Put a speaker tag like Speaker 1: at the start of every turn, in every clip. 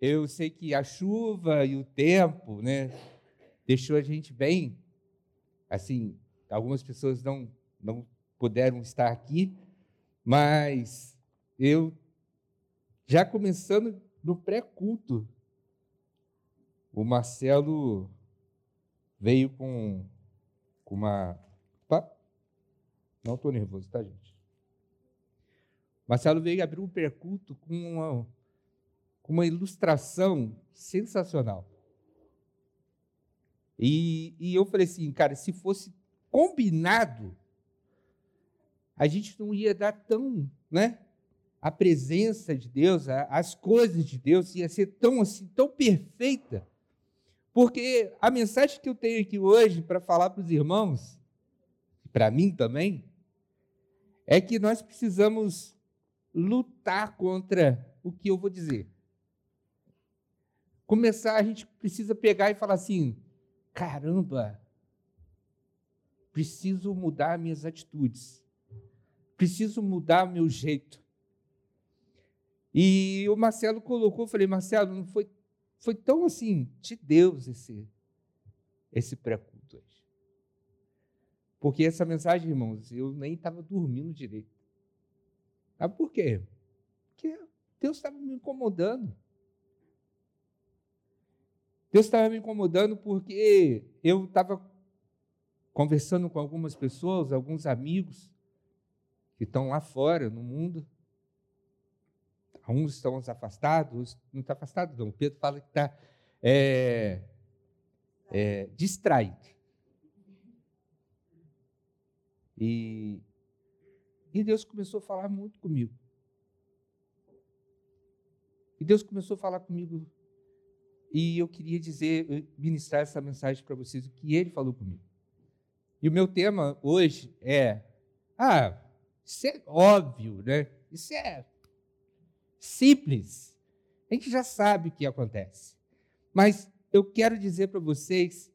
Speaker 1: eu sei que a chuva e o tempo, né, deixou a gente bem, assim, algumas pessoas não, não puderam estar aqui, mas eu, já começando no pré-culto, o Marcelo veio com, com uma. Opa, não estou nervoso, tá, gente? Marcelo veio abrir um perculto com uma, com uma ilustração sensacional. E, e eu falei assim, cara, se fosse combinado, a gente não ia dar tão, né? A presença de Deus, as coisas de Deus ia ser tão assim, tão perfeita. Porque a mensagem que eu tenho aqui hoje para falar para os irmãos, para mim também, é que nós precisamos lutar contra o que eu vou dizer. Começar, a gente precisa pegar e falar assim: caramba, preciso mudar minhas atitudes, preciso mudar meu jeito. E o Marcelo colocou, falei, Marcelo, não foi, foi tão assim, de Deus esse, esse pré-culto hoje. Porque essa mensagem, irmãos, eu nem estava dormindo direito. Sabe por quê? Porque Deus estava me incomodando. Deus estava me incomodando porque eu estava conversando com algumas pessoas, alguns amigos que estão lá fora no mundo. Alguns estão afastados, não está afastado, não. O Pedro fala que está é, é, distraído. E e Deus começou a falar muito comigo. E Deus começou a falar comigo. E eu queria dizer, ministrar essa mensagem para vocês, o que ele falou comigo. E o meu tema hoje é: ah, isso é óbvio, né? Isso é simples. A gente já sabe o que acontece. Mas eu quero dizer para vocês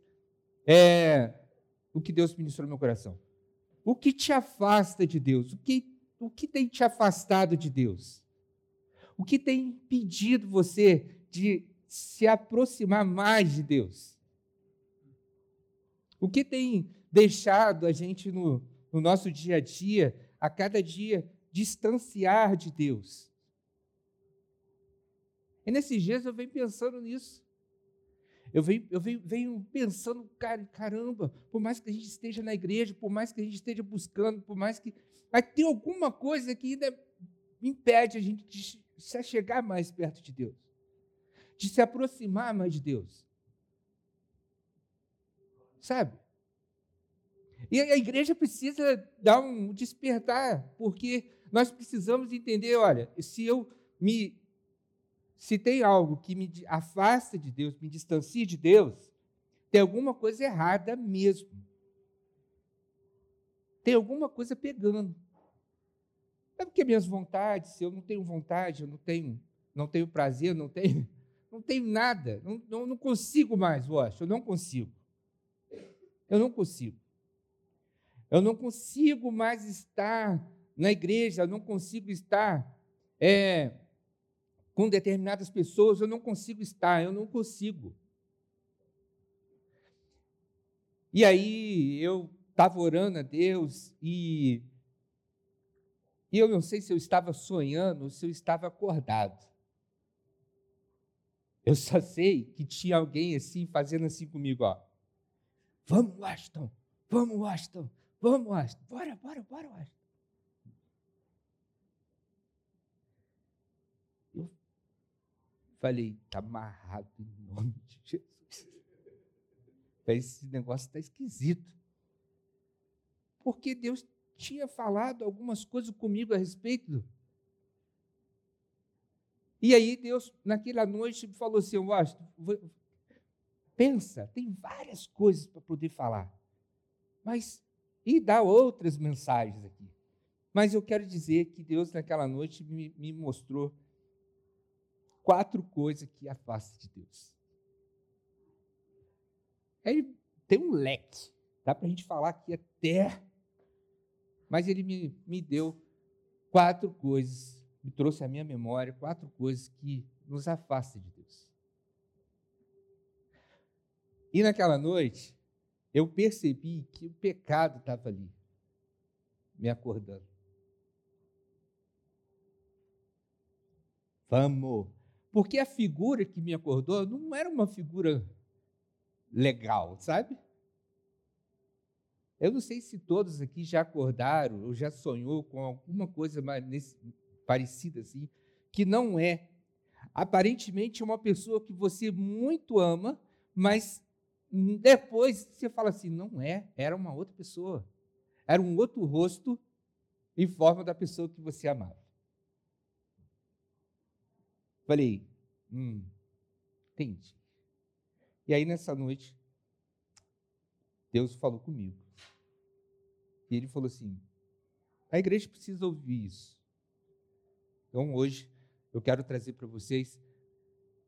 Speaker 1: é, o que Deus ministrou no meu coração. O que te afasta de Deus? O que, o que tem te afastado de Deus? O que tem impedido você de se aproximar mais de Deus? O que tem deixado a gente no, no nosso dia a dia, a cada dia, distanciar de Deus? E nesses dias eu venho pensando nisso. Eu venho, eu venho, venho pensando, cara, caramba, por mais que a gente esteja na igreja, por mais que a gente esteja buscando, por mais que. Mas tem alguma coisa que ainda impede a gente de se chegar mais perto de Deus, de se aproximar mais de Deus. Sabe? E a igreja precisa dar um despertar, porque nós precisamos entender: olha, se eu me se tem algo que me afasta de Deus, me distancia de Deus, tem alguma coisa errada mesmo. Tem alguma coisa pegando. É porque minhas vontades, se eu não tenho vontade, eu não tenho, não tenho prazer, não tenho, não tenho nada, não, não, não consigo mais, eu acho, eu não consigo. Eu não consigo. Eu não consigo mais estar na igreja, eu não consigo estar é, com determinadas pessoas, eu não consigo estar, eu não consigo. E aí eu estava orando a Deus e, e eu não sei se eu estava sonhando ou se eu estava acordado. Eu só sei que tinha alguém assim, fazendo assim comigo, ó. Vamos, Washington, vamos, Washington, vamos, Washington, bora, bora, bora, Washington. Falei, está amarrado em nome de Jesus. Esse negócio está esquisito. Porque Deus tinha falado algumas coisas comigo a respeito. E aí Deus, naquela noite, falou assim, Washington, pensa, tem várias coisas para poder falar. Mas, e dá outras mensagens aqui. Mas eu quero dizer que Deus, naquela noite, me, me mostrou quatro coisas que afastam de Deus. Ele tem um leque, dá para a gente falar aqui até, mas ele me, me deu quatro coisas me trouxe à minha memória quatro coisas que nos afastam de Deus. E naquela noite, eu percebi que o pecado estava ali, me acordando. Vamos. Porque a figura que me acordou não era uma figura legal, sabe? Eu não sei se todos aqui já acordaram ou já sonhou com alguma coisa mais parecida assim, que não é. Aparentemente é uma pessoa que você muito ama, mas depois você fala assim, não é, era uma outra pessoa. Era um outro rosto em forma da pessoa que você amava. Falei, hum, entendi. E aí nessa noite, Deus falou comigo. E ele falou assim: a igreja precisa ouvir isso. Então hoje eu quero trazer para vocês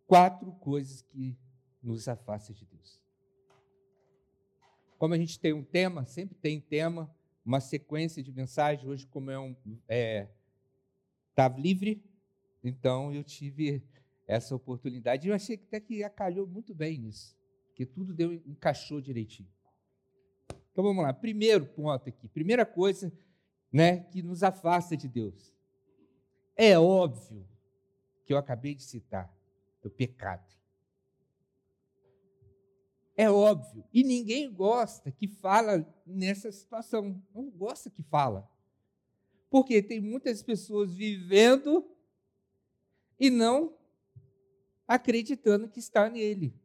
Speaker 1: quatro coisas que nos afastam de Deus. Como a gente tem um tema, sempre tem tema, uma sequência de mensagens. Hoje, como é um é, tá livre, então eu tive essa oportunidade. Eu achei que até que acalhou muito bem nisso, porque tudo deu encaixou direitinho. Então vamos lá. Primeiro ponto aqui, primeira coisa, né, que nos afasta de Deus. É óbvio que eu acabei de citar o pecado. É óbvio. E ninguém gosta que fala nessa situação. Não gosta que fala. Porque tem muitas pessoas vivendo e não acreditando que está nele.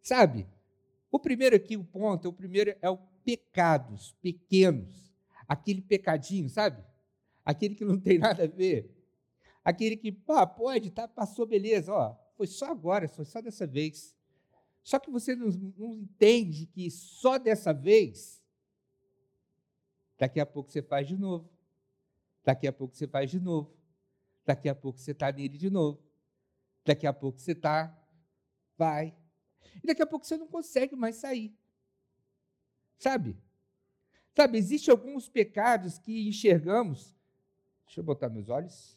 Speaker 1: Sabe? O primeiro aqui, o ponto, o primeiro é o pecados pequenos, aquele pecadinho, sabe? Aquele que não tem nada a ver. Aquele que, pá, pode, tá, passou, beleza, ó, foi só agora, foi só dessa vez. Só que você não, não entende que só dessa vez, daqui a pouco você faz de novo. Daqui a pouco você faz de novo. Daqui a pouco você está nele de novo. Daqui a pouco você está, vai. E daqui a pouco você não consegue mais sair. Sabe? Sabe, existem alguns pecados que enxergamos. Deixa eu botar meus olhos.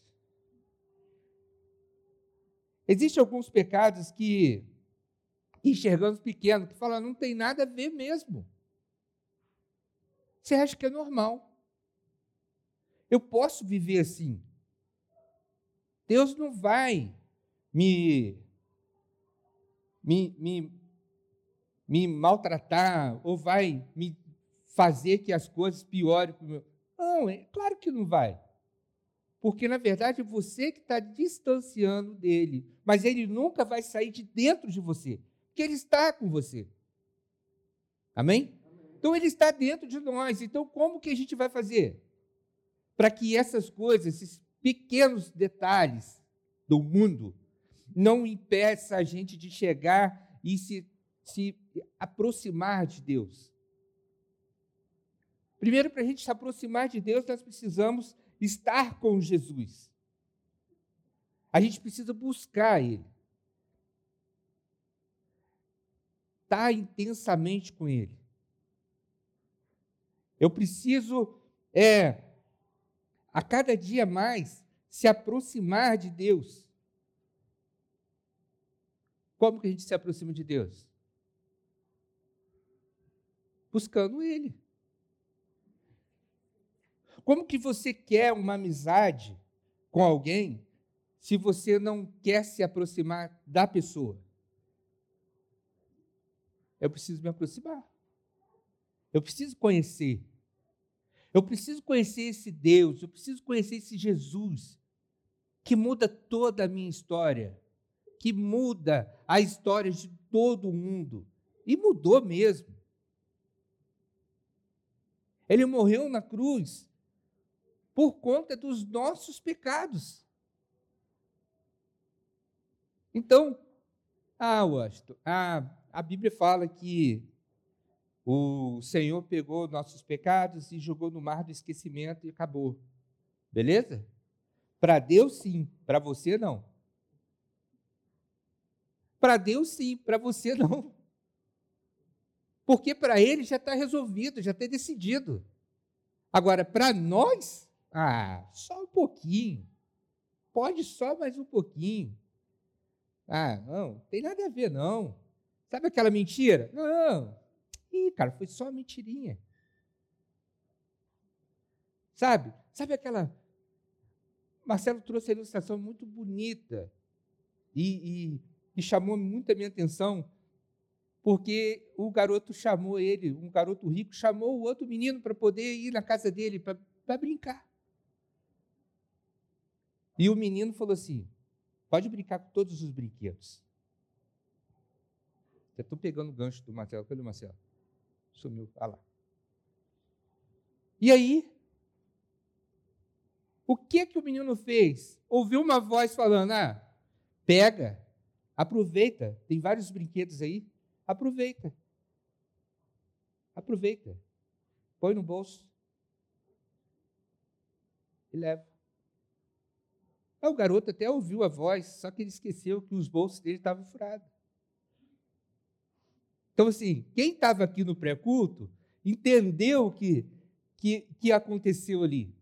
Speaker 1: Existem alguns pecados que enxergamos pequeno, que falam, não tem nada a ver mesmo. Você acha que é normal. Eu posso viver assim. Deus não vai me, me, me me maltratar ou vai me fazer que as coisas piorem. Não, é claro que não vai. Porque, na verdade, você que está distanciando dele. Mas ele nunca vai sair de dentro de você. Porque ele está com você. Amém? Então, ele está dentro de nós. Então, como que a gente vai fazer? Para que essas coisas, esses pequenos detalhes do mundo, não impeçam a gente de chegar e se se aproximar de Deus. Primeiro, para a gente se aproximar de Deus, nós precisamos estar com Jesus. A gente precisa buscar Ele. Estar intensamente com Ele. Eu preciso, é, a cada dia mais, se aproximar de Deus. Como que a gente se aproxima de Deus? buscando Ele. Como que você quer uma amizade com alguém se você não quer se aproximar da pessoa? Eu preciso me aproximar. Eu preciso conhecer. Eu preciso conhecer esse Deus, eu preciso conhecer esse Jesus que muda toda a minha história, que muda a história de todo mundo. E mudou mesmo. Ele morreu na cruz por conta dos nossos pecados. Então, ah, Washington, ah, a Bíblia fala que o Senhor pegou nossos pecados e jogou no mar do esquecimento e acabou. Beleza? Para Deus, sim. Para você, não. Para Deus, sim. Para você, não. Porque para ele já está resolvido, já está decidido. Agora, para nós, ah, só um pouquinho. pode só mais um pouquinho. Ah, não, tem nada a ver, não. Sabe aquela mentira? Não. Ih, cara, foi só uma mentirinha. Sabe? Sabe aquela. Marcelo trouxe a ilustração muito bonita e, e, e chamou muito a minha atenção, porque o garoto chamou ele, um garoto rico, chamou o outro menino para poder ir na casa dele, para brincar. E o menino falou assim: pode brincar com todos os brinquedos. Já estou pegando o gancho do Marcelo. Cadê o Marcelo? Sumiu. Ah lá. E aí, o que que o menino fez? Ouviu uma voz falando: ah, pega, aproveita, tem vários brinquedos aí, aproveita. Aproveita. Põe no bolso. E leva. Aí o garoto até ouviu a voz, só que ele esqueceu que os bolsos dele estavam furados. Então, assim, quem estava aqui no pré-culto entendeu o que, que, que aconteceu ali.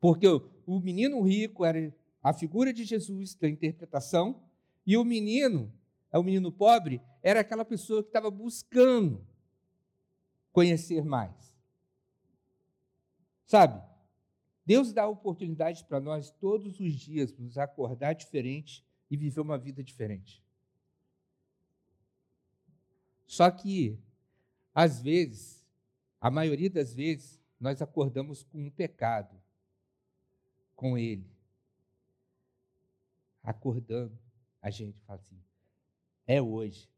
Speaker 1: Porque o, o menino rico era a figura de Jesus da interpretação, e o menino, é o menino pobre, era aquela pessoa que estava buscando conhecer mais. Sabe? Deus dá oportunidade para nós todos os dias nos acordar diferente e viver uma vida diferente. Só que, às vezes, a maioria das vezes, nós acordamos com um pecado com Ele. Acordando, a gente fala assim: é hoje.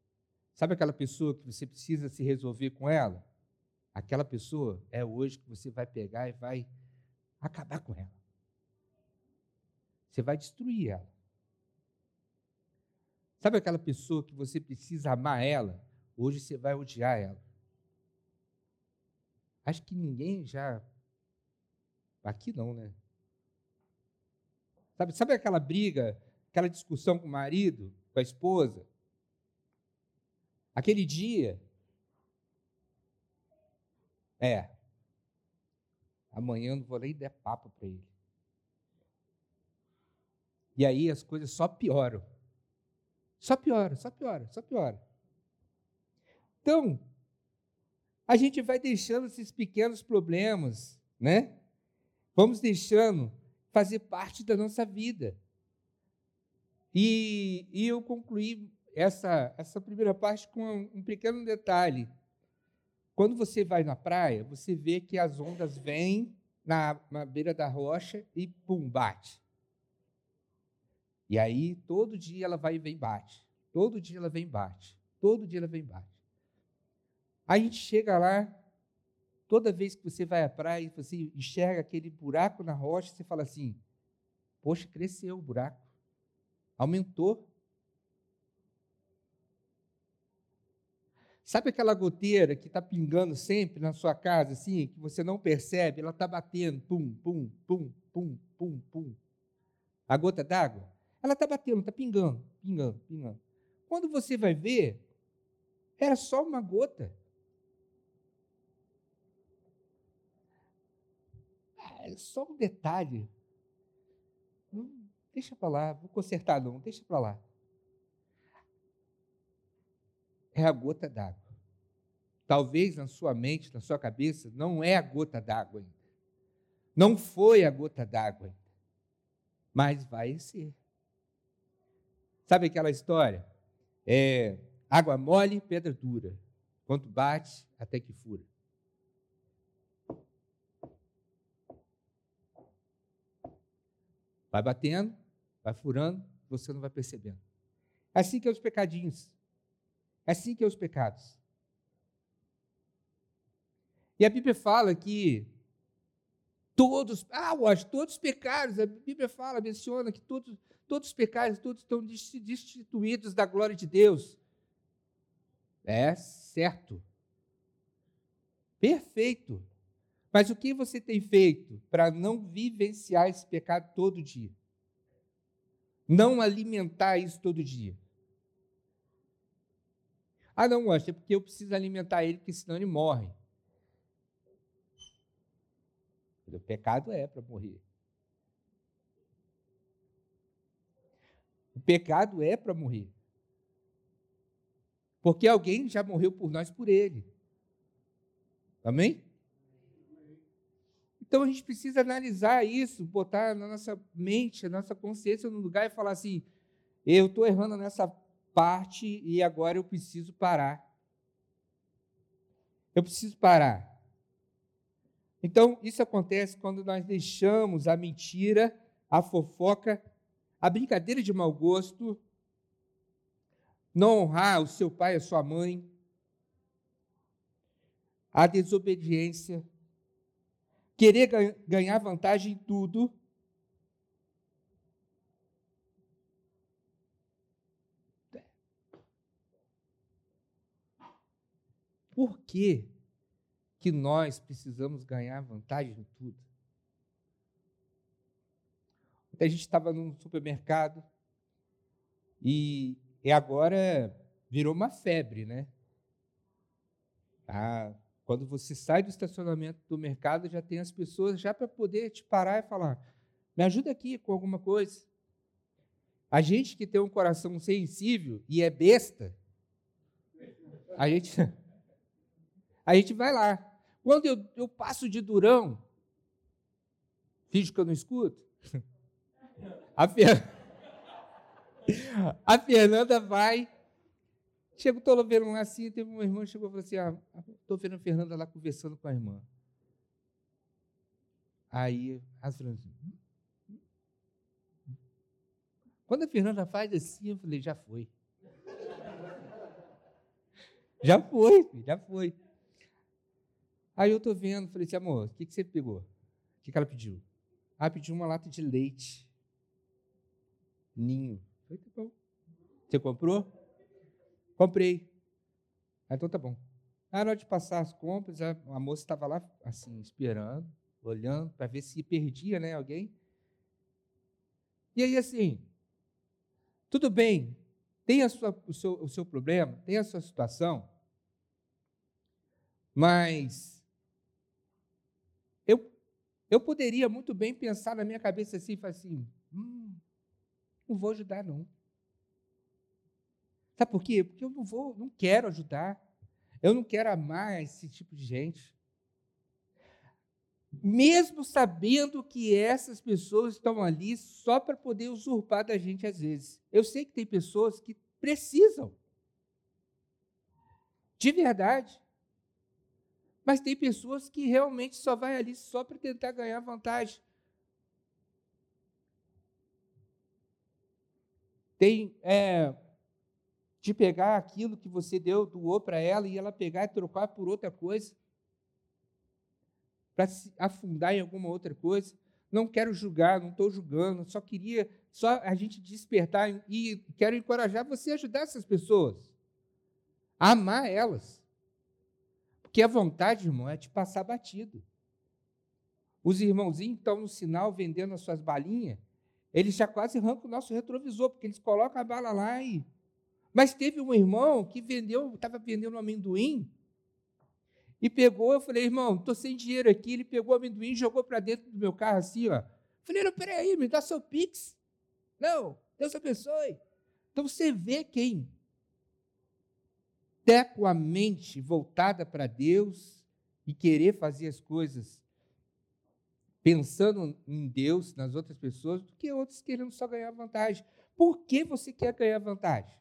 Speaker 1: Sabe aquela pessoa que você precisa se resolver com ela? Aquela pessoa é hoje que você vai pegar e vai acabar com ela. Você vai destruir ela. Sabe aquela pessoa que você precisa amar ela? Hoje você vai odiar ela. Acho que ninguém já. Aqui não, né? Sabe, sabe aquela briga, aquela discussão com o marido, com a esposa? Aquele dia. É. Amanhã não vou nem dar papo para ele. E aí as coisas só pioram. Só piora, só piora, só piora. Então, a gente vai deixando esses pequenos problemas, né? Vamos deixando fazer parte da nossa vida. E, e eu concluí essa, essa primeira parte com um pequeno detalhe. Quando você vai na praia, você vê que as ondas vêm na, na beira da rocha e pum, bate. E aí, todo dia ela vai e vem bate. Todo dia ela vem bate. Todo dia ela vem bate. Aí a gente chega lá, Toda vez que você vai à praia você enxerga aquele buraco na rocha, você fala assim: Poxa, cresceu o buraco, aumentou. Sabe aquela goteira que está pingando sempre na sua casa, assim, que você não percebe, ela está batendo, pum, pum, pum, pum, pum, pum. A gota d'água, ela está batendo, está pingando, pingando, pingando. Quando você vai ver, era só uma gota. é só um detalhe. Deixa para lá, vou consertar não, deixa para lá. É a gota d'água. Talvez na sua mente, na sua cabeça, não é a gota d'água ainda. Não foi a gota d'água ainda. Mas vai ser. Sabe aquela história? É, água mole, pedra dura. Quanto bate, até que fura. Vai batendo, vai furando, você não vai percebendo. Assim que é os pecadinhos. É assim que é os pecados. E a Bíblia fala que todos, ah, Washington, todos os pecados, a Bíblia fala, menciona que todos, todos os pecados, todos estão destituídos da glória de Deus. É certo. Perfeito. Mas o que você tem feito para não vivenciar esse pecado todo dia? Não alimentar isso todo dia? Ah, não, gosta, é porque eu preciso alimentar ele, porque senão ele morre. O pecado é para morrer. pecado é para morrer. Porque alguém já morreu por nós por ele. Amém? Então a gente precisa analisar isso, botar na nossa mente, na nossa consciência no lugar e falar assim: eu estou errando nessa parte e agora eu preciso parar. Eu preciso parar. Então, isso acontece quando nós deixamos a mentira, a fofoca, a brincadeira de mau gosto, não honrar o seu pai e a sua mãe, a desobediência, querer ganhar vantagem em tudo. Por que, que nós precisamos ganhar vantagem em tudo? a gente estava num supermercado e, e agora virou uma febre, né? Ah, quando você sai do estacionamento do mercado, já tem as pessoas já para poder te parar e falar: me ajuda aqui com alguma coisa. A gente que tem um coração sensível e é besta, a gente, a gente vai lá. Quando eu, eu passo de durão, finge que eu não escuto. A, Fer... a Fernanda vai Chego, estou vendo lá assim, teve uma irmã que chegou e falou assim: ah, estou vendo a Fernanda lá conversando com a irmã. Aí, as assim, hum, hum, hum. quando a Fernanda faz assim, eu falei, já foi. já foi, já foi. Aí eu estou vendo, falei assim, amor, o que, que você pegou? O que, que ela pediu? Ah, pediu uma lata de leite. Ninho. Falei, tá bom. Você comprou? Comprei. Ah, então tá bom. Na hora de passar as compras, a, a moça estava lá, assim, esperando, olhando, para ver se perdia, né, alguém. E aí, assim, tudo bem, tem sua, o, seu, o seu problema, tem a sua situação, mas eu, poderia muito bem pensar na minha cabeça assim, assim, hum, não vou ajudar não. Sabe por quê? Porque eu não vou, não quero ajudar. Eu não quero amar esse tipo de gente. Mesmo sabendo que essas pessoas estão ali só para poder usurpar da gente às vezes. Eu sei que tem pessoas que precisam. De verdade. Mas tem pessoas que realmente só vai ali só para tentar ganhar vantagem. Tem é, de pegar aquilo que você deu, doou para ela e ela pegar e trocar por outra coisa, para se afundar em alguma outra coisa. Não quero julgar, não estou julgando, só queria só a gente despertar e quero encorajar você a ajudar essas pessoas, a amar elas. Porque a vontade, irmão, é te passar batido. Os irmãozinhos estão no sinal vendendo as suas balinhas, eles já quase arrancam o nosso retrovisor, porque eles colocam a bala lá e mas teve um irmão que vendeu, estava vendendo um amendoim, e pegou, eu falei, irmão, estou sem dinheiro aqui. Ele pegou o amendoim e jogou para dentro do meu carro assim, ó. Falei, não, peraí, me dá seu Pix. Não, Deus abençoe. Então você vê quem até com a mente voltada para Deus e querer fazer as coisas pensando em Deus, nas outras pessoas, do que outros querendo só ganhar vantagem. Por que você quer ganhar vantagem?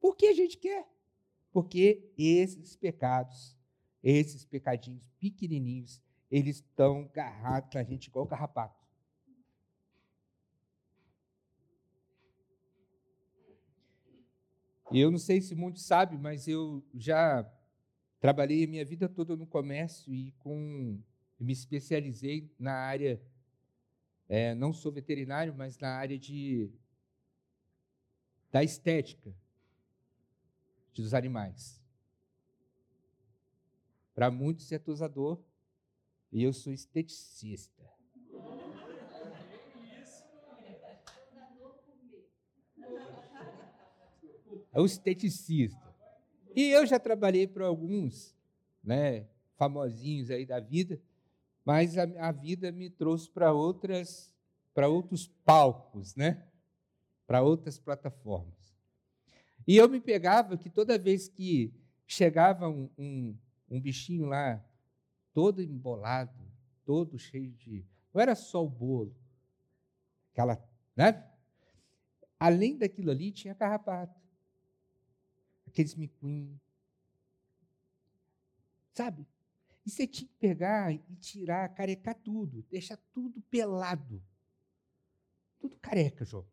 Speaker 1: Por que a gente quer? Porque esses pecados, esses pecadinhos pequenininhos, eles estão agarrados na gente igual carrapato. E eu não sei se muitos sabem, mas eu já trabalhei a minha vida toda no comércio e com me especializei na área, é, não sou veterinário, mas na área de da estética, dos animais. Para muitos é tosador e eu sou esteticista. É o esteticista. E eu já trabalhei para alguns, né, famosinhos aí da vida, mas a, a vida me trouxe para outras, para outros palcos, né? para outras plataformas. E eu me pegava que toda vez que chegava um, um, um bichinho lá, todo embolado, todo cheio de. Não era só o bolo, aquela. Né? Além daquilo ali, tinha carrapato. Aqueles micuinhos. Sabe? E você tinha que pegar e tirar, carecar tudo, deixar tudo pelado. Tudo careca, João.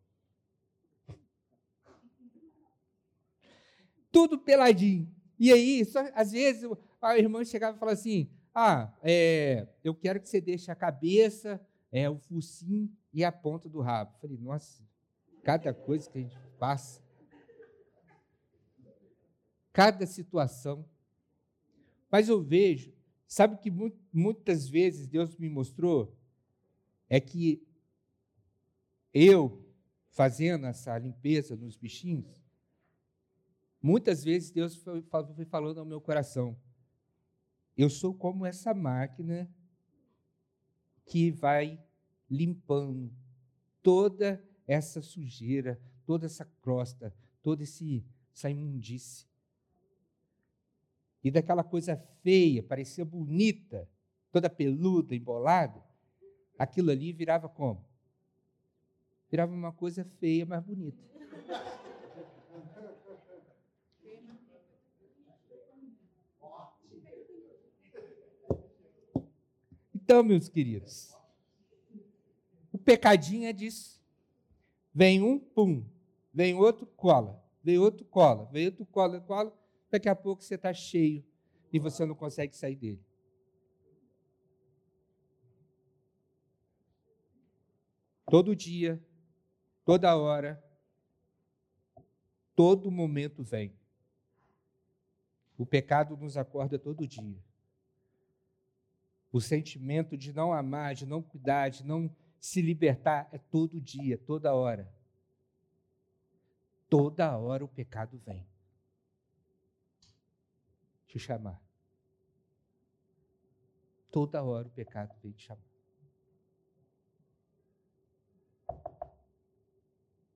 Speaker 1: Tudo peladinho. E aí, só, às vezes, a irmã chegava e falava assim: Ah, é, eu quero que você deixe a cabeça, é, o focinho e a ponta do rabo. Eu falei, nossa, cada coisa que a gente passa, cada situação. Mas eu vejo, sabe que muitas vezes Deus me mostrou? É que eu, fazendo essa limpeza nos bichinhos, muitas vezes Deus foi, falando ao meu coração: eu sou como essa máquina que vai limpando toda essa sujeira, toda essa crosta, toda esse, essa imundície. E daquela coisa feia, parecia bonita, toda peluda, embolada, aquilo ali virava como? Virava uma coisa feia, mas bonita. Então, meus queridos, o pecadinho é disso. Vem um, pum. Vem outro, cola. Vem outro, cola. Vem outro, cola, cola. Daqui a pouco você está cheio e você não consegue sair dele. Todo dia, toda hora, todo momento vem. O pecado nos acorda todo dia. O sentimento de não amar, de não cuidar, de não se libertar é todo dia, toda hora. Toda hora o pecado vem te chamar. Toda hora o pecado vem te chamar.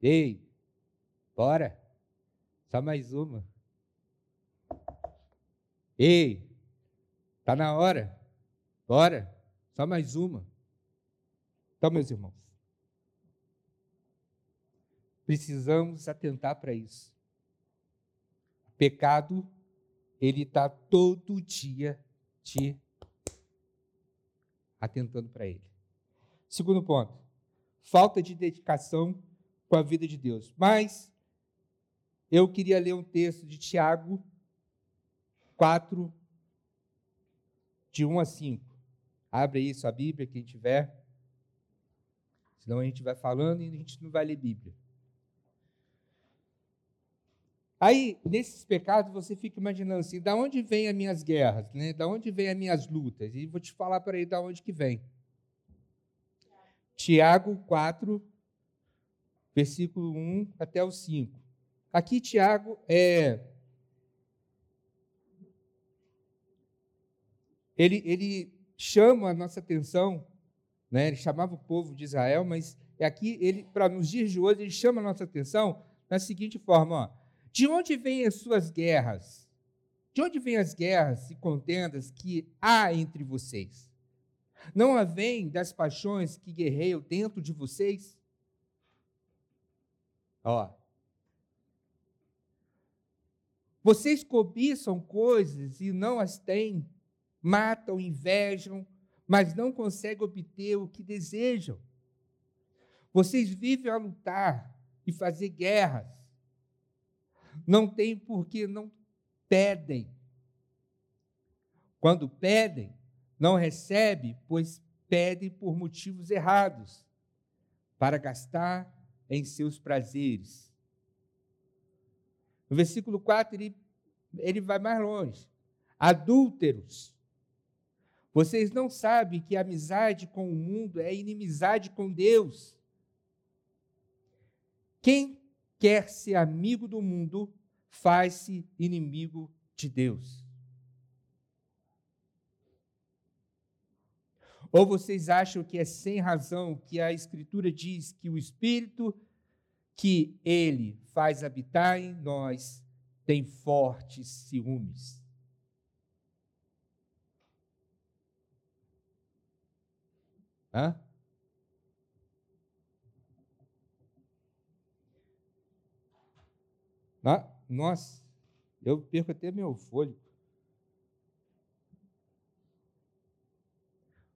Speaker 1: Ei, bora. Só mais uma. Ei, tá na hora. Bora, só mais uma. Então, meus irmãos, precisamos atentar para isso. O pecado, ele está todo dia te atentando para ele. Segundo ponto, falta de dedicação com a vida de Deus. Mas eu queria ler um texto de Tiago 4, de 1 a 5. Abre aí sua Bíblia, quem tiver. Senão a gente vai falando e a gente não vai ler Bíblia. Aí, nesses pecados, você fica imaginando assim, da onde vêm as minhas guerras, né? Da onde vêm as minhas lutas? E vou te falar para aí da onde que vem. Tiago 4, versículo 1 até o 5. Aqui Tiago é ele, ele chama a nossa atenção, né? ele chamava o povo de Israel, mas é aqui, ele, para nos dias de hoje, ele chama a nossa atenção da seguinte forma: ó, de onde vêm as suas guerras? De onde vêm as guerras e contendas que há entre vocês? Não a vêm das paixões que guerreiam dentro de vocês? Ó. Vocês cobiçam coisas e não as têm, matam, invejam, mas não conseguem obter o que desejam. Vocês vivem a lutar e fazer guerras. Não tem porque não pedem. Quando pedem, não recebem, pois pedem por motivos errados, para gastar em seus prazeres. No versículo 4, ele, ele vai mais longe. Adúlteros, vocês não sabem que amizade com o mundo é inimizade com Deus. Quem quer ser amigo do mundo faz-se inimigo de Deus. Ou vocês acham que é sem razão que a Escritura diz que o Espírito que ele faz habitar em nós tem fortes ciúmes. Hã? Nossa, eu perco até meu fôlego.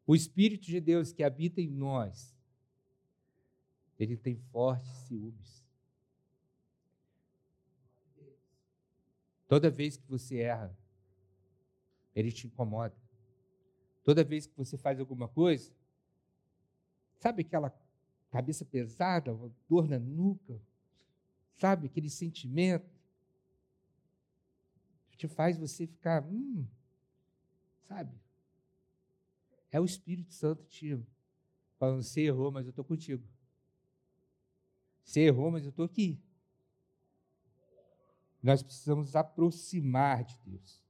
Speaker 1: O Espírito de Deus que habita em nós, ele tem fortes ciúmes. Toda vez que você erra, ele te incomoda. Toda vez que você faz alguma coisa, sabe aquela cabeça pesada, dor na nuca, sabe aquele sentimento? Te faz você ficar, hum, sabe? É o Espírito Santo te falando, você errou, mas eu estou contigo. Você errou, mas eu estou aqui. Nós precisamos aproximar de Deus.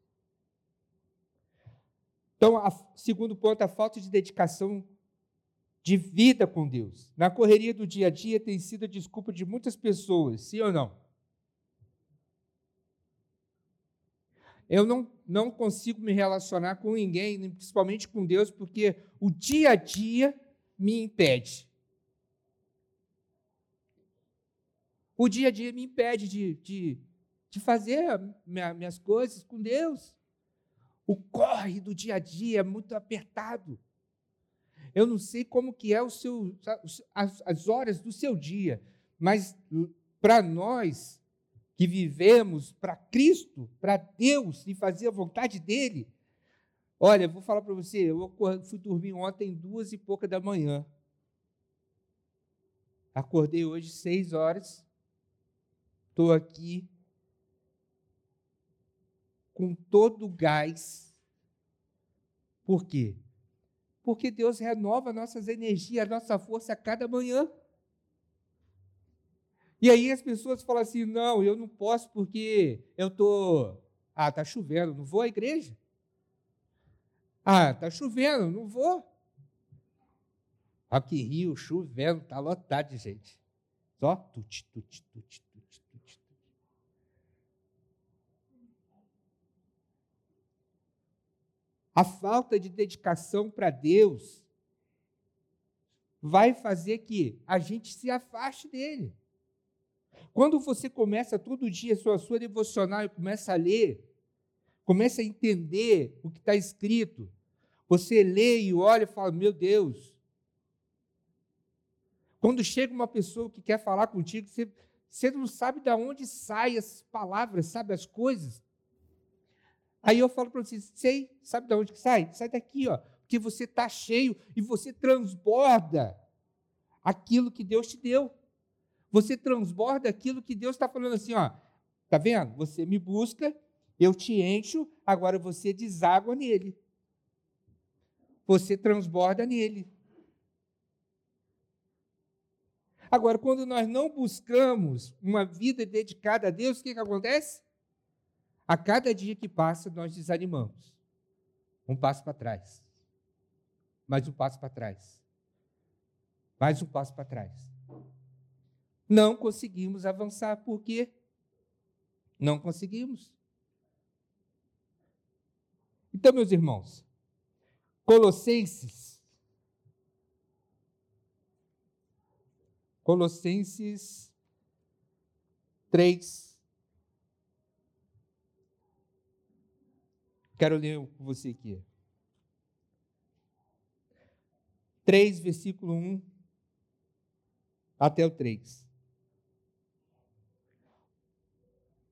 Speaker 1: Então, a, segundo ponto, a falta de dedicação de vida com Deus. Na correria do dia a dia tem sido a desculpa de muitas pessoas, sim ou não? Eu não, não consigo me relacionar com ninguém, principalmente com Deus, porque o dia a dia me impede. O dia a dia me impede de, de, de fazer minha, minhas coisas com Deus. O corre do dia a dia é muito apertado. Eu não sei como que é o seu, as, as horas do seu dia, mas para nós que vivemos para Cristo, para Deus e fazer a vontade dele, olha, vou falar para você, eu fui dormir ontem duas e pouca da manhã. Acordei hoje seis horas, estou aqui com todo o gás. Por quê? Porque Deus renova nossas energias, nossa força a cada manhã. E aí as pessoas falam assim: não, eu não posso porque eu estou. Ah, está chovendo, não vou à igreja. Ah, está chovendo, não vou. Aqui Rio, chovendo, está lotado de gente. Só tut, tut, tut, A falta de dedicação para Deus vai fazer que a gente se afaste dele. Quando você começa todo dia a sua, sua devocional e começa a ler, começa a entender o que está escrito, você lê e olha e fala: Meu Deus. Quando chega uma pessoa que quer falar contigo, você, você não sabe de onde saem as palavras, sabe as coisas. Aí eu falo para você: Sei, sabe de onde que sai? Sai daqui, ó, porque você está cheio e você transborda aquilo que Deus te deu. Você transborda aquilo que Deus está falando assim, ó. Tá vendo? Você me busca, eu te encho, agora você deságua nele. Você transborda nele. Agora, quando nós não buscamos uma vida dedicada a Deus, o que, que acontece? A cada dia que passa, nós desanimamos. Um passo para trás. Mais um passo para trás. Mais um passo para trás não conseguimos avançar. Por quê? Não conseguimos. Então, meus irmãos, Colossenses, Colossenses 3. Quero ler com você aqui. 3, versículo 1 até o 3.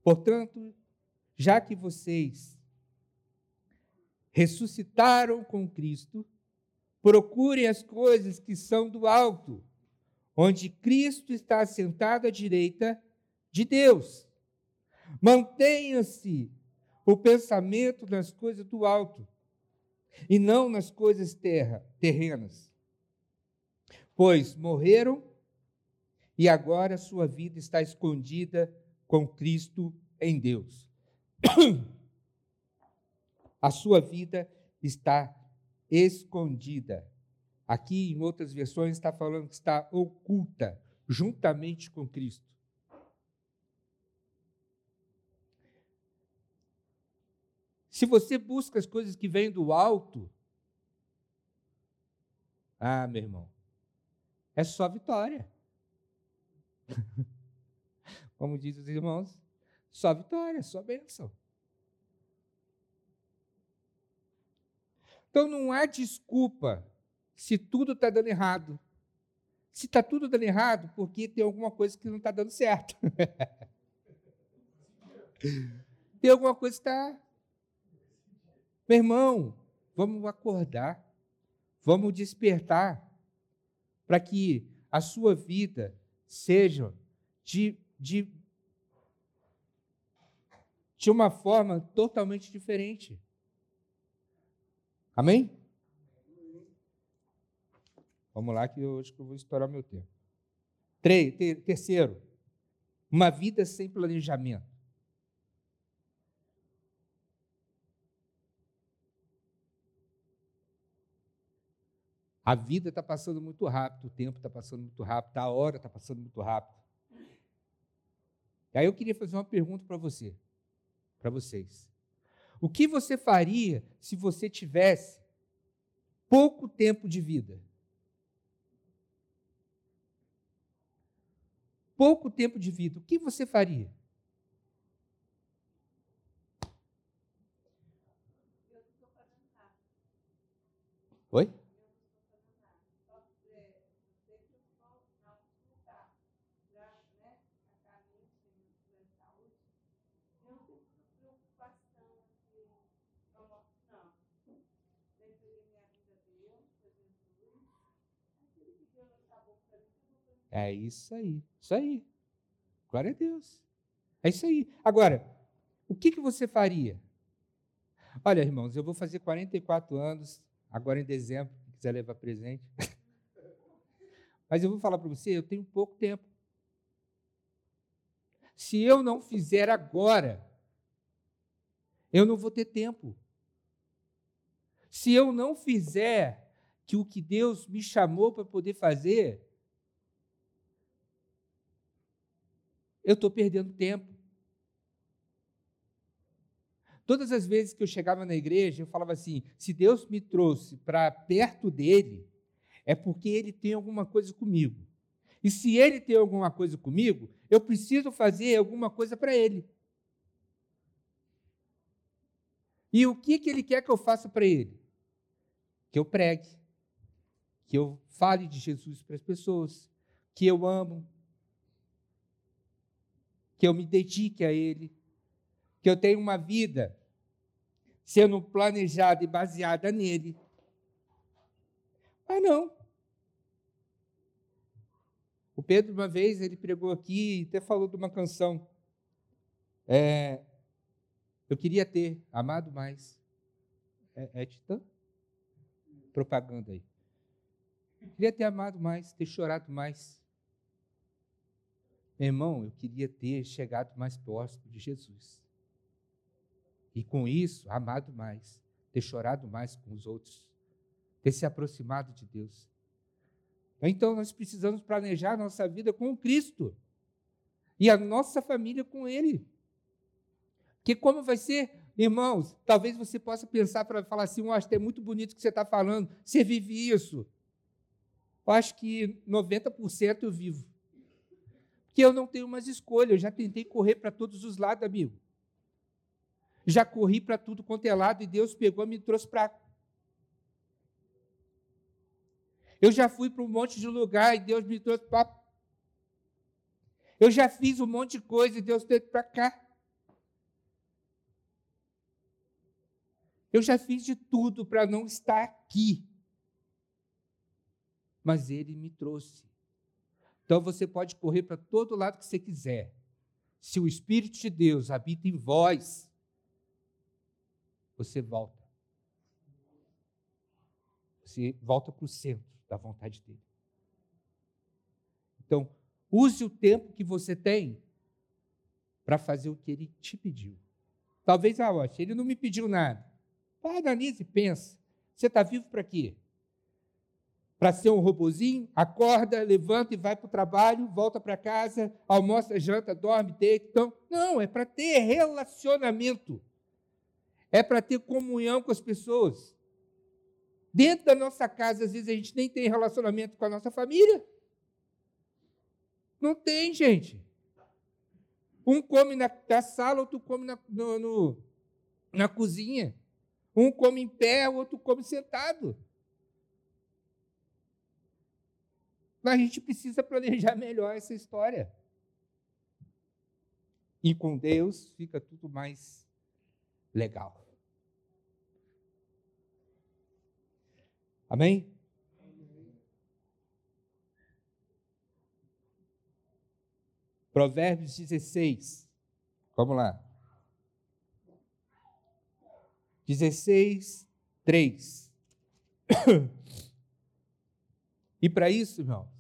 Speaker 1: Portanto, já que vocês ressuscitaram com Cristo, procurem as coisas que são do alto, onde Cristo está assentado à direita de Deus. Mantenha-se o pensamento nas coisas do alto e não nas coisas terra, terrenas. Pois morreram e agora sua vida está escondida com Cristo em Deus. A sua vida está escondida. Aqui, em outras versões, está falando que está oculta, juntamente com Cristo. Se você busca as coisas que vêm do alto, ah, meu irmão, é só vitória. Como dizem os irmãos, só vitória, só bênção. Então não há desculpa se tudo está dando errado. Se está tudo dando errado, porque tem alguma coisa que não está dando certo. tem alguma coisa que está. Meu irmão, vamos acordar, vamos despertar, para que a sua vida seja de, de, de uma forma totalmente diferente. Amém? Vamos lá, que hoje eu vou estourar meu tempo. terceiro, uma vida sem planejamento. A vida está passando muito rápido, o tempo está passando muito rápido, a hora está passando muito rápido. E aí eu queria fazer uma pergunta para você, para vocês. O que você faria se você tivesse pouco tempo de vida? Pouco tempo de vida, o que você faria? Oi? É isso aí, isso aí. Glória a Deus. É isso aí. Agora, o que, que você faria? Olha, irmãos, eu vou fazer 44 anos, agora em dezembro, se quiser levar presente. Mas eu vou falar para você, eu tenho pouco tempo. Se eu não fizer agora, eu não vou ter tempo. Se eu não fizer que o que Deus me chamou para poder fazer, eu estou perdendo tempo. Todas as vezes que eu chegava na igreja, eu falava assim: se Deus me trouxe para perto dele, é porque ele tem alguma coisa comigo. E se ele tem alguma coisa comigo, eu preciso fazer alguma coisa para ele. E o que, que ele quer que eu faça para ele? Que eu pregue, que eu fale de Jesus para as pessoas, que eu amo, que eu me dedique a Ele, que eu tenha uma vida sendo planejada e baseada nele. Mas não. O Pedro, uma vez, ele pregou aqui e até falou de uma canção. É, eu queria ter amado mais. É, é Titã? Propaganda aí. Eu queria ter amado mais, ter chorado mais. Meu irmão, eu queria ter chegado mais próximo de Jesus. E com isso, amado mais, ter chorado mais com os outros, ter se aproximado de Deus. Então nós precisamos planejar a nossa vida com Cristo e a nossa família com Ele. Que como vai ser, irmãos, talvez você possa pensar para falar assim, eu acho que é muito bonito o que você está falando, você vive isso. Eu acho que 90% eu vivo que eu não tenho mais escolha. Eu já tentei correr para todos os lados, amigo. Já corri para tudo quanto é lado e Deus pegou e me trouxe para. Eu já fui para um monte de lugar e Deus me trouxe para. Eu já fiz um monte de coisa e Deus trouxe para cá. Eu já fiz de tudo para não estar aqui. Mas Ele me trouxe. Então você pode correr para todo lado que você quiser. Se o Espírito de Deus habita em vós, você volta. Você volta para o centro da vontade dele. Então, use o tempo que você tem para fazer o que ele te pediu. Talvez, ah, ele não me pediu nada. Analise e pensa. Você está vivo para quê? Para ser um robozinho, acorda, levanta e vai para o trabalho, volta para casa, almoça, janta, dorme, deita. Então, não, é para ter relacionamento. é para ter comunhão com as pessoas. Dentro da nossa casa, às vezes a gente nem tem relacionamento com a nossa família. Não tem, gente. Um come na, na sala, outro come na, no, no, na cozinha. Um come em pé, outro come sentado. Mas a gente precisa planejar melhor essa história. E com Deus fica tudo mais legal. Amém? Provérbios 16. Vamos lá. 16, 3. E para isso, irmão,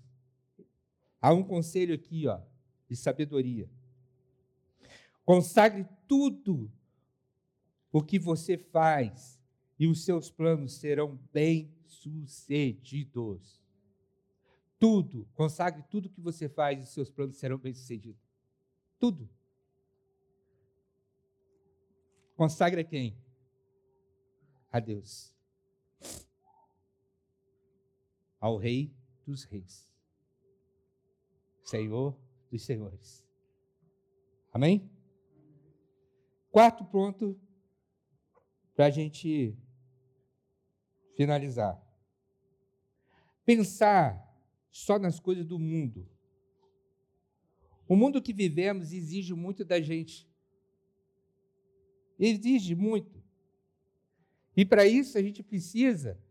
Speaker 1: há um conselho aqui, ó, de sabedoria. Consagre tudo o que você faz e os seus planos serão bem-sucedidos. Tudo, consagre tudo que você faz e os seus planos serão bem-sucedidos. Tudo. Consagre a quem? A Deus. Ao Rei dos Reis. Senhor dos Senhores. Amém? Quarto ponto para a gente finalizar. Pensar só nas coisas do mundo. O mundo que vivemos exige muito da gente. Exige muito. E para isso a gente precisa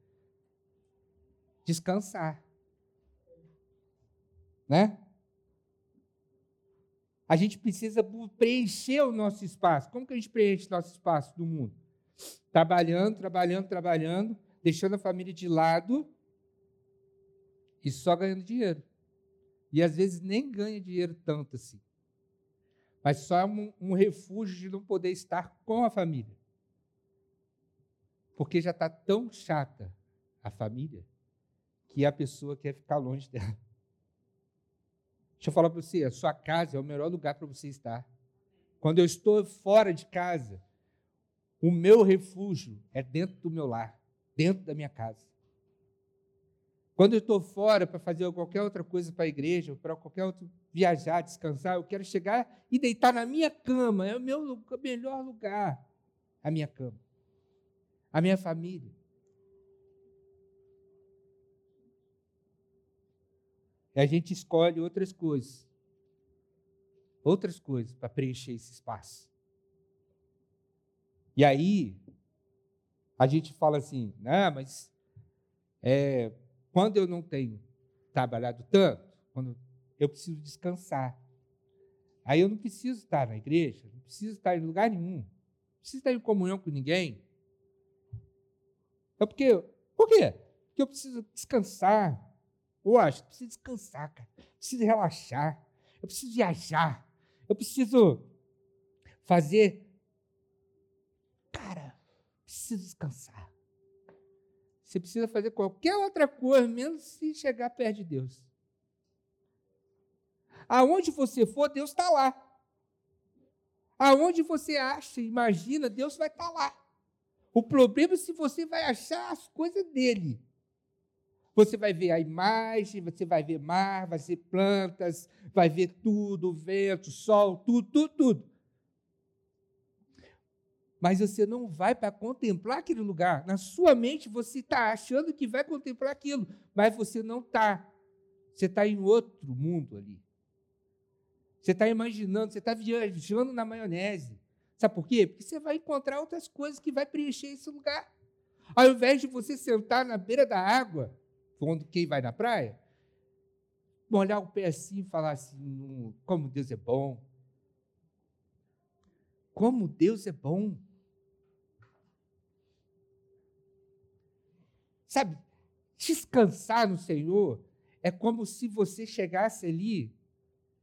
Speaker 1: descansar. Né? A gente precisa preencher o nosso espaço. Como que a gente preenche o nosso espaço do mundo? Trabalhando, trabalhando, trabalhando, deixando a família de lado e só ganhando dinheiro. E às vezes nem ganha dinheiro tanto assim. Mas só é um, um refúgio de não poder estar com a família. Porque já está tão chata a família que a pessoa quer ficar longe dela. Deixa eu falar para você, a sua casa é o melhor lugar para você estar. Quando eu estou fora de casa, o meu refúgio é dentro do meu lar, dentro da minha casa. Quando eu estou fora para fazer qualquer outra coisa para a igreja, para qualquer outro viajar, descansar, eu quero chegar e deitar na minha cama. É o meu melhor lugar, a minha cama. A minha família. E a gente escolhe outras coisas. Outras coisas para preencher esse espaço. E aí, a gente fala assim, não, mas é, quando eu não tenho trabalhado tanto, quando eu preciso descansar. Aí eu não preciso estar na igreja, não preciso estar em lugar nenhum, não preciso estar em comunhão com ninguém. É porque, por quê? Porque eu preciso descansar. Eu acho, preciso descansar, cara. Preciso relaxar. Eu preciso viajar. Eu preciso fazer Preciso descansar. Você precisa fazer qualquer outra coisa, menos se chegar perto de Deus. Aonde você for, Deus está lá. Aonde você acha, imagina, Deus vai estar tá lá. O problema é se você vai achar as coisas dele. Você vai ver a imagem, você vai ver mar, vai ver plantas, vai ver tudo, vento, sol, tudo, tudo, tudo mas você não vai para contemplar aquele lugar. Na sua mente você está achando que vai contemplar aquilo, mas você não está. Você está em outro mundo ali. Você está imaginando, você está viajando na maionese. Sabe por quê? Porque você vai encontrar outras coisas que vai preencher esse lugar. Ao invés de você sentar na beira da água, quando quem vai na praia, molhar o pé assim e falar assim, hum, como Deus é bom. Como Deus é bom. Sabe, descansar no Senhor é como se você chegasse ali,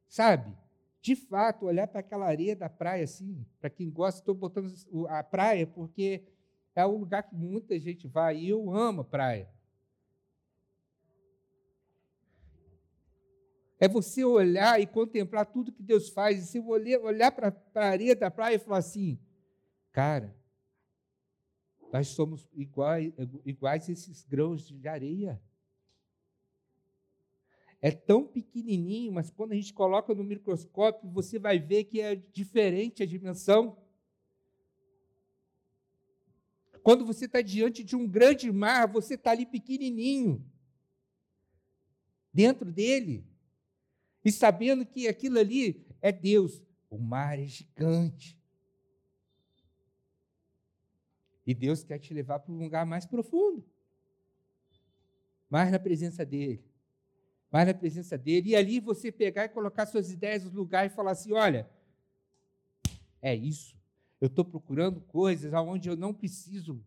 Speaker 1: sabe? De fato, olhar para aquela areia da praia assim, para quem gosta, estou botando a praia porque é o lugar que muita gente vai e eu amo a praia. É você olhar e contemplar tudo que Deus faz, e você olhar para a areia da praia e falar assim: cara, Nós somos iguais, iguais a esses grãos de areia. É tão pequenininho, mas quando a gente coloca no microscópio, você vai ver que é diferente a dimensão. Quando você está diante de um grande mar, você está ali pequenininho, dentro dele, e sabendo que aquilo ali é Deus. O mar é gigante. E Deus quer te levar para um lugar mais profundo. Mais na presença dele. Mais na presença dele. E ali você pegar e colocar suas ideias no lugar e falar assim: olha, é isso. Eu estou procurando coisas aonde eu não preciso.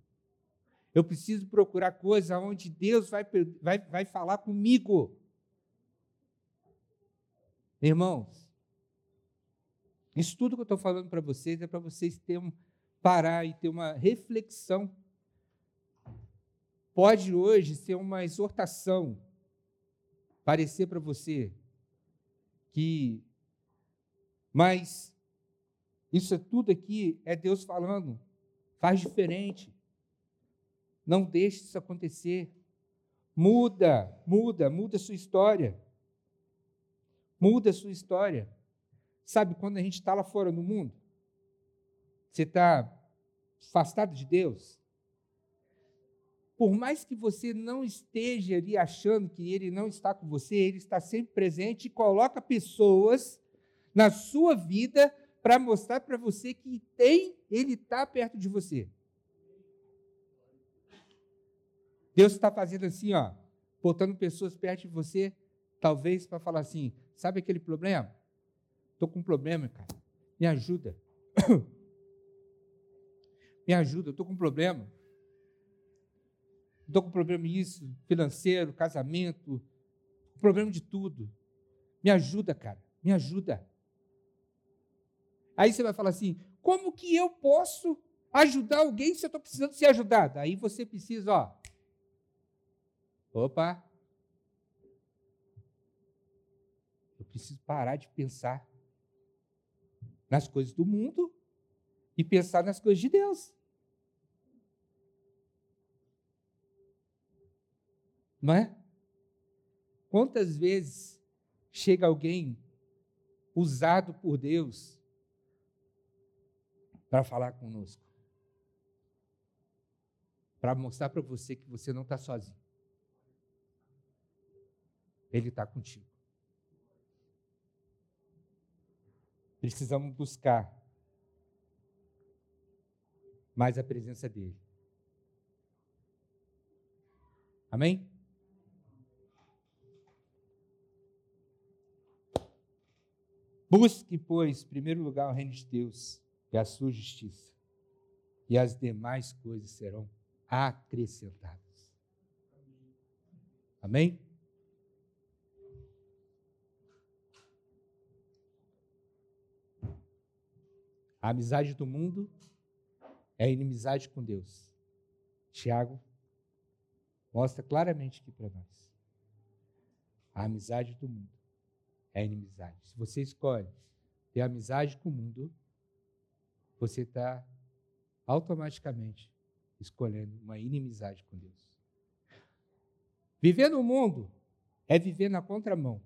Speaker 1: Eu preciso procurar coisas aonde Deus vai, vai, vai falar comigo. Irmãos, isso tudo que eu estou falando para vocês é para vocês terem parar e ter uma reflexão. Pode hoje ser uma exortação, parecer para você que, mas isso é tudo aqui é Deus falando, faz diferente. Não deixe isso acontecer. Muda, muda, muda a sua história. Muda a sua história. Sabe, quando a gente está lá fora no mundo, você está afastado de Deus? Por mais que você não esteja ali achando que Ele não está com você, Ele está sempre presente e coloca pessoas na sua vida para mostrar para você que tem, Ele está perto de você. Deus está fazendo assim, ó, botando pessoas perto de você, talvez para falar assim: sabe aquele problema? Estou com um problema, cara. Me ajuda. Me ajuda, estou com um problema. Estou com um problema isso, financeiro, casamento, problema de tudo. Me ajuda, cara, me ajuda. Aí você vai falar assim: como que eu posso ajudar alguém se eu estou precisando ser ajudado? Aí você precisa, ó. Opa! Eu preciso parar de pensar nas coisas do mundo e pensar nas coisas de Deus. Não é? Quantas vezes chega alguém usado por Deus para falar conosco? Para mostrar para você que você não está sozinho. Ele está contigo. Precisamos buscar mais a presença dele. Amém? Busque, pois, em primeiro lugar o reino de Deus e a sua justiça, e as demais coisas serão acrescentadas. Amém? A amizade do mundo é inimizade com Deus. Tiago mostra claramente aqui para nós. A amizade do mundo é inimizade. Se você escolhe ter amizade com o mundo, você está automaticamente escolhendo uma inimizade com Deus. Viver no mundo é viver na contramão.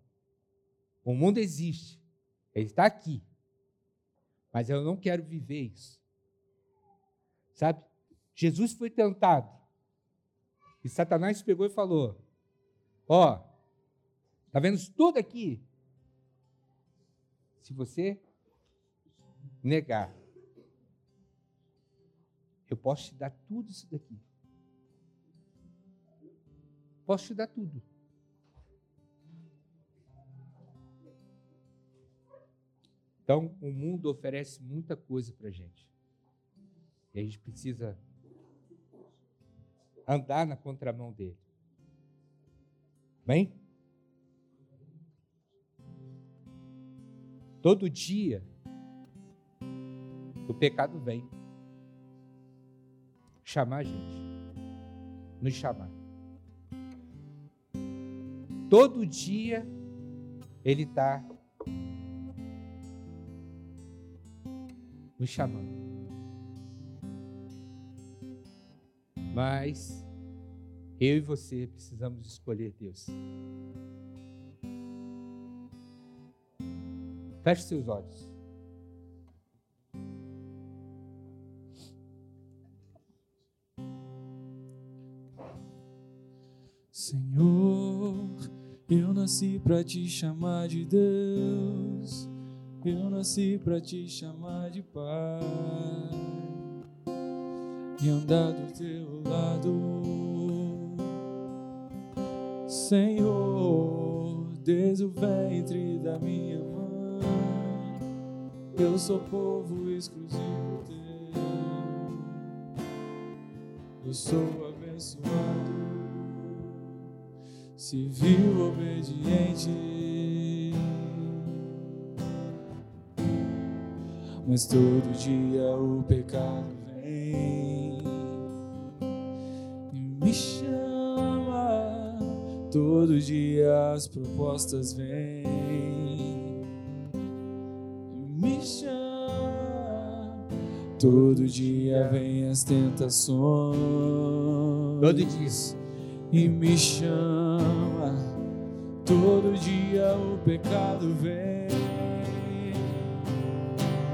Speaker 1: O mundo existe, ele está aqui, mas eu não quero viver isso. Sabe? Jesus foi tentado. E Satanás pegou e falou: Ó, oh, tá vendo isso tudo aqui? Se você negar, eu posso te dar tudo isso daqui. Posso te dar tudo. Então, o mundo oferece muita coisa para a gente. E a gente precisa andar na contramão dele. Bem? Todo dia o pecado vem chamar a gente, nos chamar. Todo dia ele está nos chamando. Mas eu e você precisamos escolher Deus. Feche seus olhos.
Speaker 2: Senhor, eu nasci para te chamar de Deus. Eu nasci para te chamar de Pai e andar do teu lado. Senhor, desde o ventre da minha mãe, eu sou povo exclusivo teu. Eu sou abençoado, civil obediente. Mas todo dia o pecado vem e me chama. Todo dia as propostas vêm e me chama. Todo dia vem as tentações.
Speaker 1: Todo.
Speaker 2: E me chama. Todo dia o pecado vem.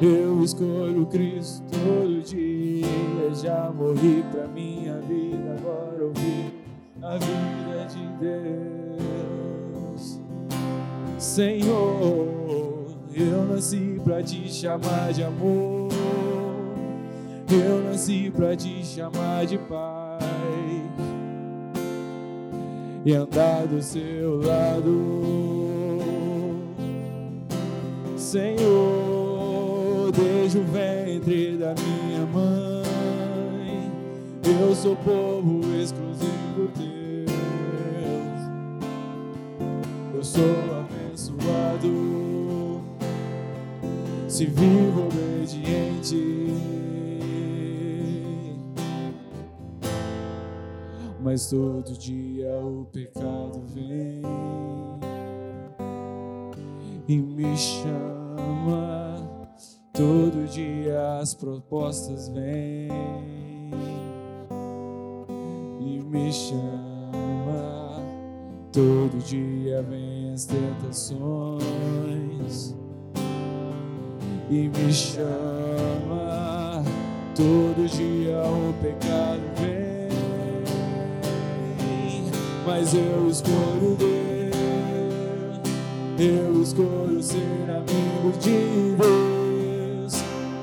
Speaker 2: Eu escolho Cristo todo dia. Já morri pra minha vida, agora eu a vida de Deus. Senhor, eu nasci pra te chamar de amor. Eu nasci pra te chamar de Pai e andar do seu lado. Senhor, da minha mãe, eu sou povo exclusivo teu. Eu sou abençoado, se vivo obediente. Mas todo dia o pecado vem e me chama. Todo dia as propostas vêm e me chama. Todo dia vem as tentações e me chama. Todo dia o pecado vem, mas eu escolho Deus. Eu escolho ser amigo de Deus.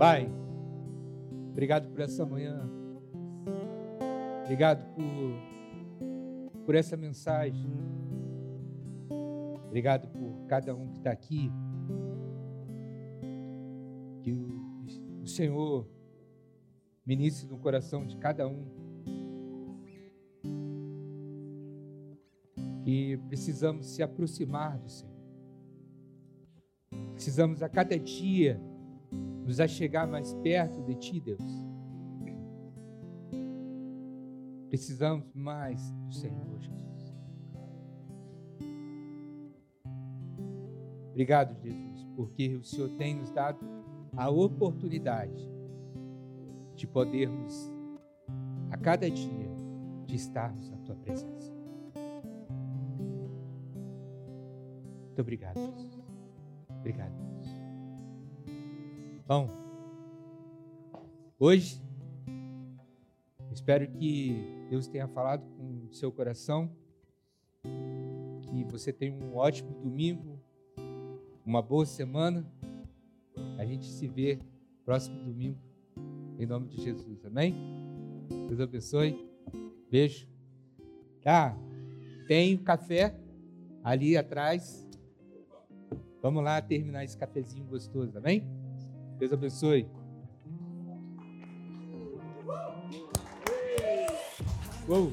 Speaker 1: Pai, obrigado por essa manhã. Obrigado por, por essa mensagem. Obrigado por cada um que está aqui. Que o, o Senhor ministre no coração de cada um. Que precisamos se aproximar do Senhor. Precisamos a cada dia nos achegar mais perto de Ti, Deus. Precisamos mais do Senhor, Jesus. Obrigado, Jesus, porque o Senhor tem nos dado a oportunidade de podermos, a cada dia, de estarmos na Tua presença. Muito obrigado, Jesus. Obrigado, Bom, hoje, espero que Deus tenha falado com o seu coração, Que você tenha um ótimo domingo, uma boa semana. A gente se vê próximo domingo, em nome de Jesus. Amém? Deus abençoe. Beijo. Tá, tem café ali atrás. Vamos lá terminar esse cafezinho gostoso, amém? Deus abençoe. Uou.